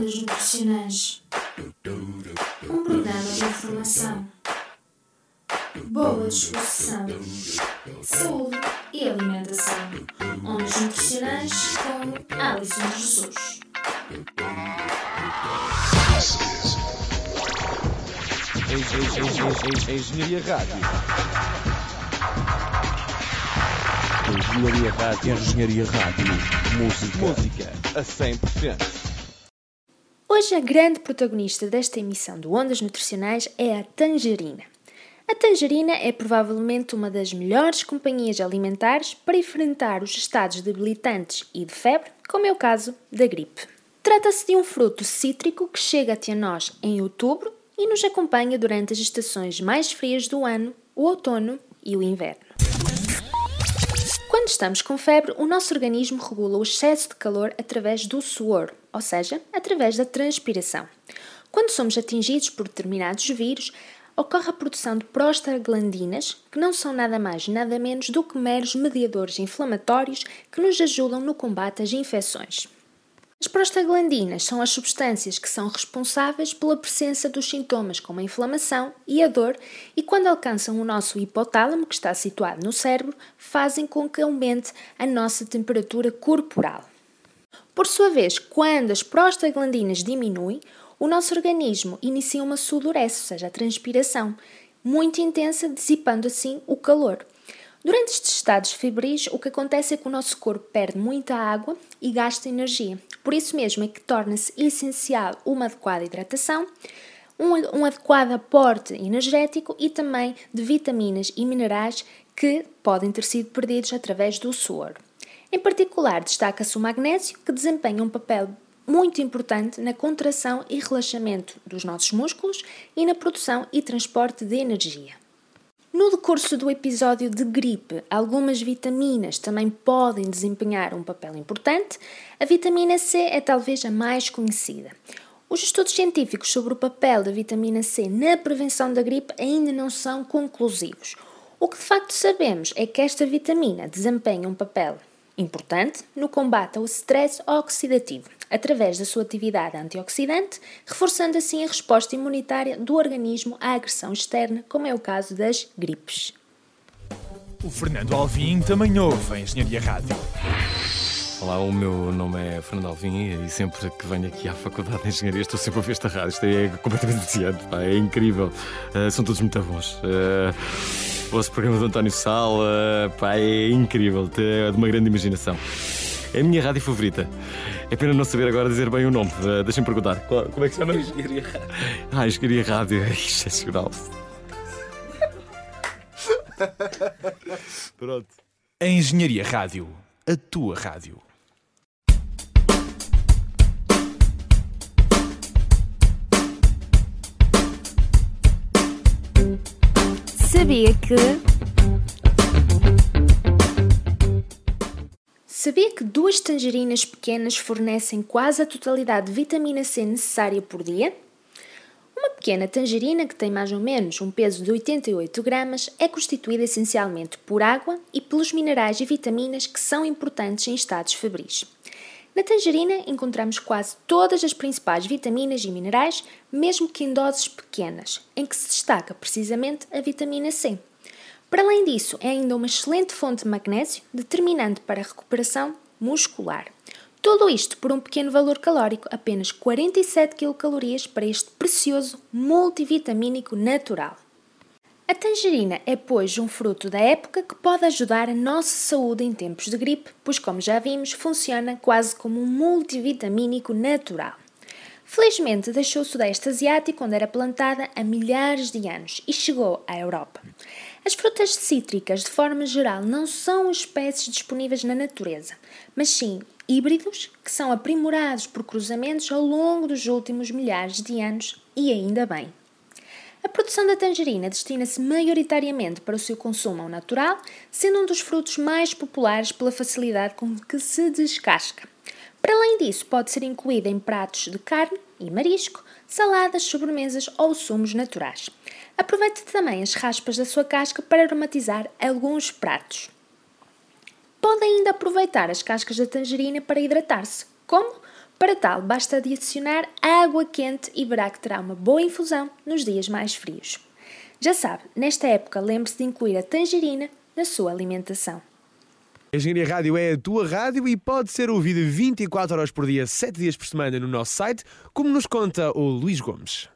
Ondas Nutricionais Um programa de informação, boa disposição, saúde e alimentação. Ondas Nutricionais com Alison Jesus. Engenharia Rádio. Engenharia Rádio. Engenharia Rádio. Música. Música a 100%. Hoje a grande protagonista desta emissão do Ondas Nutricionais é a tangerina. A tangerina é provavelmente uma das melhores companhias alimentares para enfrentar os estados debilitantes e de febre, como é o caso da gripe. Trata-se de um fruto cítrico que chega até nós em outubro e nos acompanha durante as estações mais frias do ano, o outono e o inverno. Quando estamos com febre, o nosso organismo regula o excesso de calor através do suor, ou seja, através da transpiração. Quando somos atingidos por determinados vírus, ocorre a produção de prostaglandinas, que não são nada mais nada menos do que meros mediadores inflamatórios que nos ajudam no combate às infecções. As prostaglandinas são as substâncias que são responsáveis pela presença dos sintomas como a inflamação e a dor e quando alcançam o nosso hipotálamo, que está situado no cérebro, fazem com que aumente a nossa temperatura corporal. Por sua vez, quando as prostaglandinas diminuem, o nosso organismo inicia uma sudorese, ou seja, a transpiração, muito intensa, dissipando assim o calor. Durante estes estados febris, o que acontece é que o nosso corpo perde muita água e gasta energia. Por isso mesmo é que torna-se essencial uma adequada hidratação, um, um adequado aporte energético e também de vitaminas e minerais que podem ter sido perdidos através do suor. Em particular, destaca-se o magnésio, que desempenha um papel muito importante na contração e relaxamento dos nossos músculos e na produção e transporte de energia. No decurso do episódio de gripe, algumas vitaminas também podem desempenhar um papel importante. A vitamina C é talvez a mais conhecida. Os estudos científicos sobre o papel da vitamina C na prevenção da gripe ainda não são conclusivos. O que de facto sabemos é que esta vitamina desempenha um papel importante no combate ao stress oxidativo, através da sua atividade antioxidante, reforçando assim a resposta imunitária do organismo à agressão externa, como é o caso das gripes. O Fernando Alvim também ouve a Engenharia Rádio. Olá, o meu nome é Fernando Alvim e sempre que venho aqui à Faculdade de Engenharia estou sempre a ver esta rádio. Isto é completamente viciante, pá, é incrível. Uh, são todos muito bons. Uh, o vosso programa do António Sala, pá, é incrível, é de uma grande imaginação. É a minha rádio favorita. É pena não saber agora dizer bem o nome. Uh, Deixem-me perguntar. Qual, como é que se chama? Engenharia Rádio. Ah, Engenharia Rádio. É excepcional. Pronto. A Engenharia Rádio. A tua rádio. Sabia que. Sabia que duas tangerinas pequenas fornecem quase a totalidade de vitamina C necessária por dia? Uma pequena tangerina, que tem mais ou menos um peso de 88 gramas, é constituída essencialmente por água e pelos minerais e vitaminas que são importantes em estados febris. Na tangerina encontramos quase todas as principais vitaminas e minerais, mesmo que em doses pequenas, em que se destaca precisamente a vitamina C. Para além disso, é ainda uma excelente fonte de magnésio, determinante para a recuperação muscular. Tudo isto por um pequeno valor calórico, apenas 47 kcal para este precioso multivitamínico natural. A tangerina é, pois, um fruto da época que pode ajudar a nossa saúde em tempos de gripe, pois, como já vimos, funciona quase como um multivitamínico natural. Felizmente, deixou o Sudeste Asiático, onde era plantada há milhares de anos, e chegou à Europa. As frutas cítricas, de forma geral, não são espécies disponíveis na natureza, mas sim híbridos que são aprimorados por cruzamentos ao longo dos últimos milhares de anos, e ainda bem. A produção da tangerina destina-se maioritariamente para o seu consumo ao natural, sendo um dos frutos mais populares pela facilidade com que se descasca. Para além disso, pode ser incluída em pratos de carne e marisco, saladas, sobremesas ou sumos naturais. Aproveite também as raspas da sua casca para aromatizar alguns pratos. Pode ainda aproveitar as cascas da tangerina para hidratar-se. Como? Para tal, basta adicionar água quente e verá que terá uma boa infusão nos dias mais frios. Já sabe, nesta época lembre-se de incluir a tangerina na sua alimentação. A Engenharia Rádio é a tua rádio e pode ser ouvida 24 horas por dia, 7 dias por semana no nosso site, como nos conta o Luís Gomes.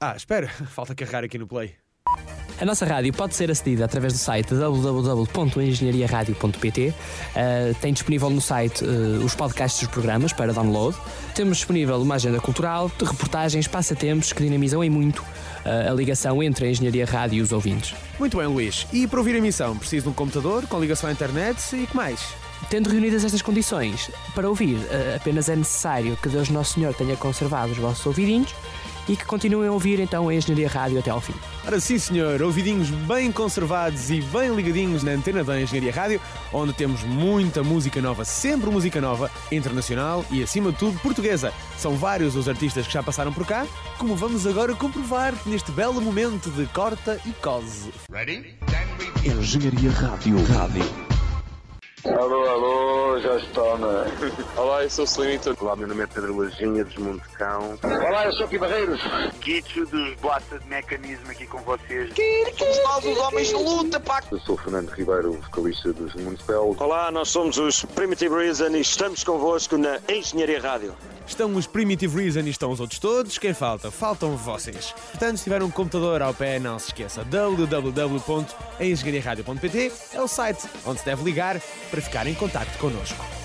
Ah, espera, falta carregar aqui no play. A nossa rádio pode ser acedida através do site www.engenhariaradio.pt. Uh, tem disponível no site uh, os podcasts dos programas para download. Temos disponível uma agenda cultural, de reportagens, passatempos que dinamizam em muito a ligação entre a Engenharia Rádio e os ouvintes. Muito bem, Luís. E para ouvir a emissão, preciso de um computador com ligação à internet e que mais? Tendo reunidas estas condições, para ouvir apenas é necessário que Deus Nosso Senhor tenha conservado os vossos ouvidinhos e que continuem a ouvir então a Engenharia Rádio até ao fim. Ora sim, senhor, ouvidinhos bem conservados e bem ligadinhos na antena da Engenharia Rádio, onde temos muita música nova, sempre música nova, internacional e acima de tudo portuguesa. São vários os artistas que já passaram por cá, como vamos agora comprovar neste belo momento de corta e cose. Ready? Engenharia Rádio. Rádio. Alô, alô, já está, né? Olá, eu sou o Slimito. Olá, meu nome é Pedro Lajinha, dos Montecão. Olá, eu sou Aqui Barreiros. Guicho dos Blasta de Mecanismo aqui com vocês. Somos nós os homens de luta, pá! Eu sou o Fernando Ribeiro, vocalista dos Municipal. Olá, nós somos os Primitive Reason e estamos convosco na Engenharia Rádio. Estão os Primitive Reason e estão os outros todos. Quem falta? Faltam vocês. Portanto, se tiver um computador ao pé, não se esqueça. www.engenhariaradio.pt é o site onde se deve ligar para ficar em contato connosco.